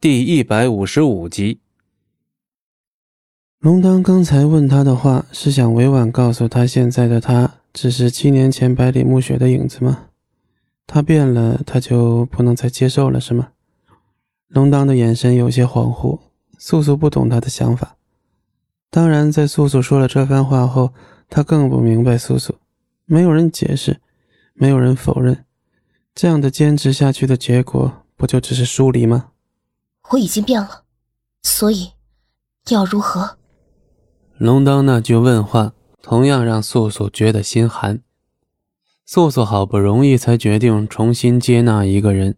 第一百五十五集，龙当刚才问他的话，是想委婉告诉他，现在的他只是七年前百里暮雪的影子吗？他变了，他就不能再接受了，是吗？龙当的眼神有些恍惚，素素不懂他的想法。当然，在素素说了这番话后，他更不明白素素。没有人解释，没有人否认，这样的坚持下去的结果，不就只是疏离吗？我已经变了，所以要如何？龙当那句问话，同样让素素觉得心寒。素素好不容易才决定重新接纳一个人，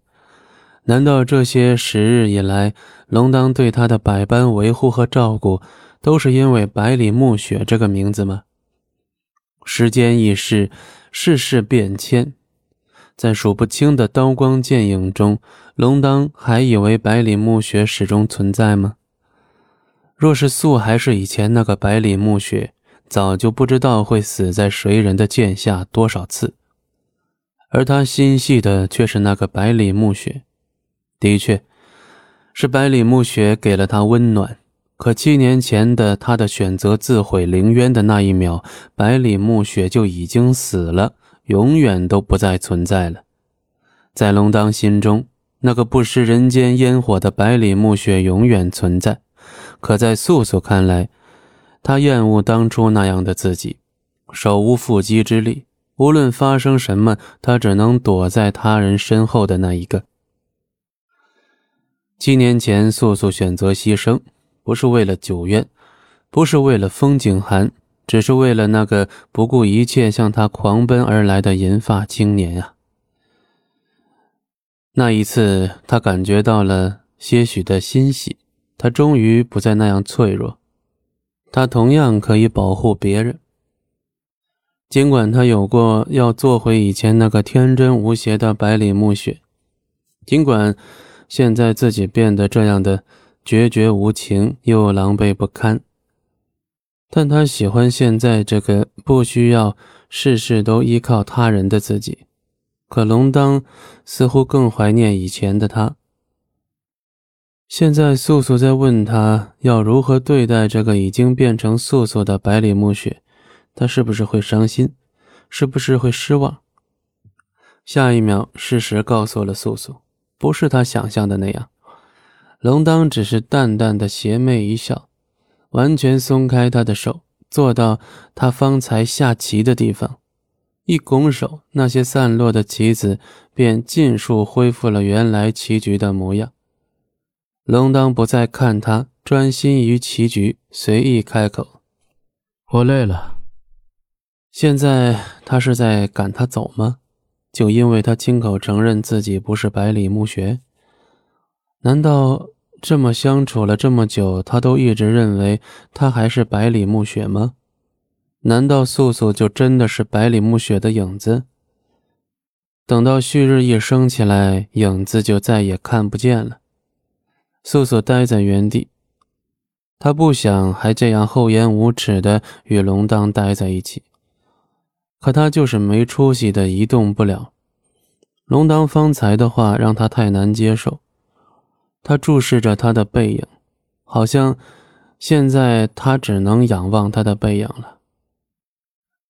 难道这些时日以来，龙当对她的百般维护和照顾，都是因为百里暮雪这个名字吗？时间易逝，世事变迁。在数不清的刀光剑影中，龙当还以为百里暮雪始终存在吗？若是素还是以前那个百里暮雪，早就不知道会死在谁人的剑下多少次。而他心系的却是那个百里暮雪，的确，是百里暮雪给了他温暖。可七年前的他的选择自毁凌渊的那一秒，百里暮雪就已经死了。永远都不再存在了，在龙当心中，那个不食人间烟火的百里暮雪永远存在；可在素素看来，她厌恶当初那样的自己，手无缚鸡之力，无论发生什么，她只能躲在他人身后的那一个。七年前，素素选择牺牲，不是为了九渊，不是为了风景寒。只是为了那个不顾一切向他狂奔而来的银发青年啊！那一次，他感觉到了些许的欣喜，他终于不再那样脆弱，他同样可以保护别人。尽管他有过要做回以前那个天真无邪的百里暮雪，尽管现在自己变得这样的决绝无情又狼狈不堪。但他喜欢现在这个不需要事事都依靠他人的自己，可龙当似乎更怀念以前的他。现在素素在问他要如何对待这个已经变成素素的百里暮雪，他是不是会伤心，是不是会失望？下一秒，事实告诉了素素，不是他想象的那样。龙当只是淡淡的邪魅一笑。完全松开他的手，坐到他方才下棋的地方，一拱手，那些散落的棋子便尽数恢复了原来棋局的模样。龙当不再看他，专心于棋局，随意开口：“我累了。”现在他是在赶他走吗？就因为他亲口承认自己不是百里暮雪？难道？这么相处了这么久，他都一直认为他还是百里暮雪吗？难道素素就真的是百里暮雪的影子？等到旭日一升起来，影子就再也看不见了。素素呆在原地，他不想还这样厚颜无耻的与龙当待在一起，可他就是没出息的一动不了。龙当方才的话让他太难接受。他注视着他的背影，好像现在他只能仰望他的背影了。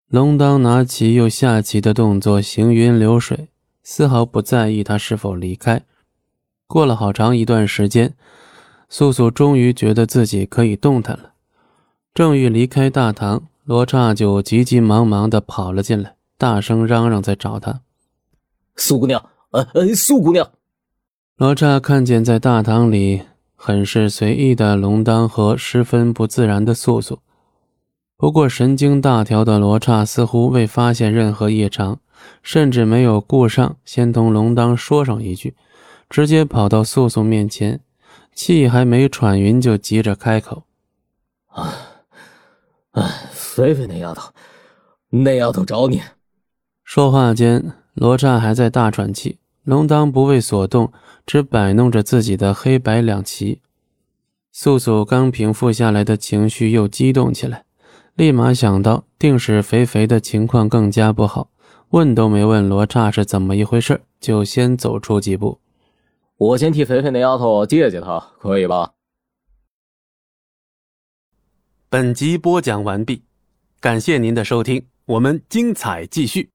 龙当拿棋又下棋的动作行云流水，丝毫不在意他是否离开。过了好长一段时间，素素终于觉得自己可以动弹了。正欲离开大堂，罗刹就急急忙忙地跑了进来，大声嚷嚷在找他：“素姑娘，呃呃，素姑娘。”罗刹看见在大堂里很是随意的龙当和十分不自然的素素，不过神经大条的罗刹似乎未发现任何异常，甚至没有顾上先同龙当说上一句，直接跑到素素面前，气还没喘匀就急着开口：“啊，哎，菲菲那丫头，那丫头找你。”说话间，罗刹还在大喘气，龙当不为所动。只摆弄着自己的黑白两旗，素素刚平复下来的情绪又激动起来，立马想到定是肥肥的情况更加不好，问都没问罗刹是怎么一回事，就先走出几步。我先替肥肥那丫头借借她，可以吧？本集播讲完毕，感谢您的收听，我们精彩继续。